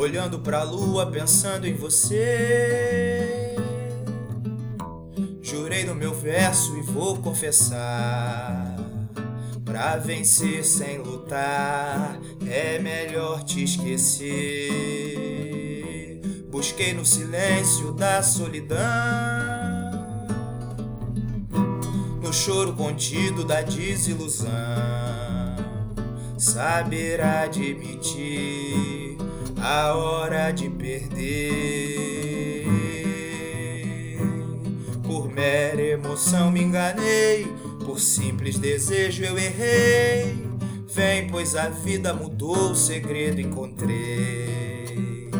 Olhando pra lua, pensando em você. Jurei no meu verso e vou confessar. Pra vencer sem lutar, é melhor te esquecer. Busquei no silêncio da solidão, no choro contido da desilusão, saber admitir a hora de perder. Por mera emoção me enganei, por simples desejo eu errei. Vem, pois a vida mudou, o segredo encontrei.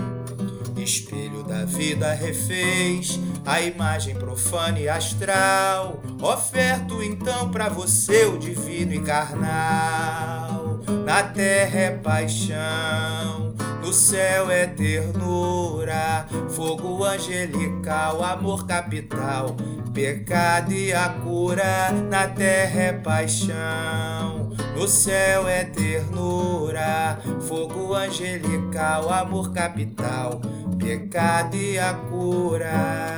Espelho da vida refez a imagem profana e astral. Oferto então para você o divino e carnal. Na terra é paixão, no céu é ternura, fogo angelical, amor capital, pecado e a cura. Na terra é paixão, no céu é ternura, fogo angelical, amor capital, pecado e a cura.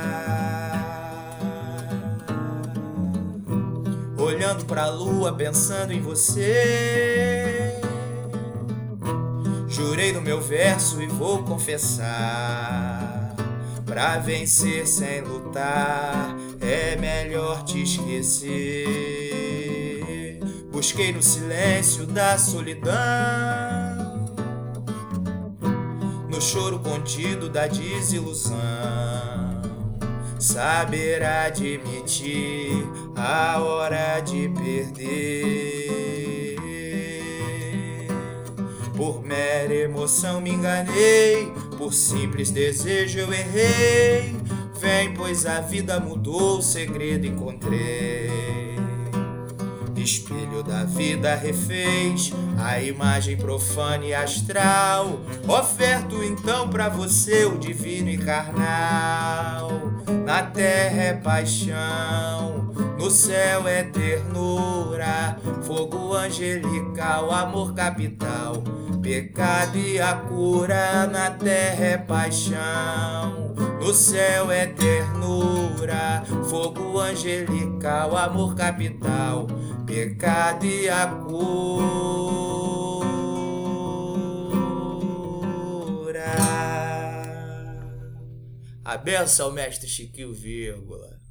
Olhando pra lua, pensando em você. Jurei no meu verso e vou confessar. Pra vencer sem lutar, é melhor te esquecer. Busquei no silêncio da solidão, no choro contido da desilusão. Saber admitir a hora de perder. Por mera emoção me enganei, por simples desejo eu errei. Vem, pois a vida mudou, o segredo encontrei. Espelho da vida refez a imagem profana e astral. Oferto então para você o divino e carnal. Na terra é paixão, no céu é ternura, fogo angelical, amor capital. Pecado e a cura na terra é paixão, no céu é ternura, fogo angelical, amor capital. Pecado e a cura. A benção, mestre Chiquinho, vírgula.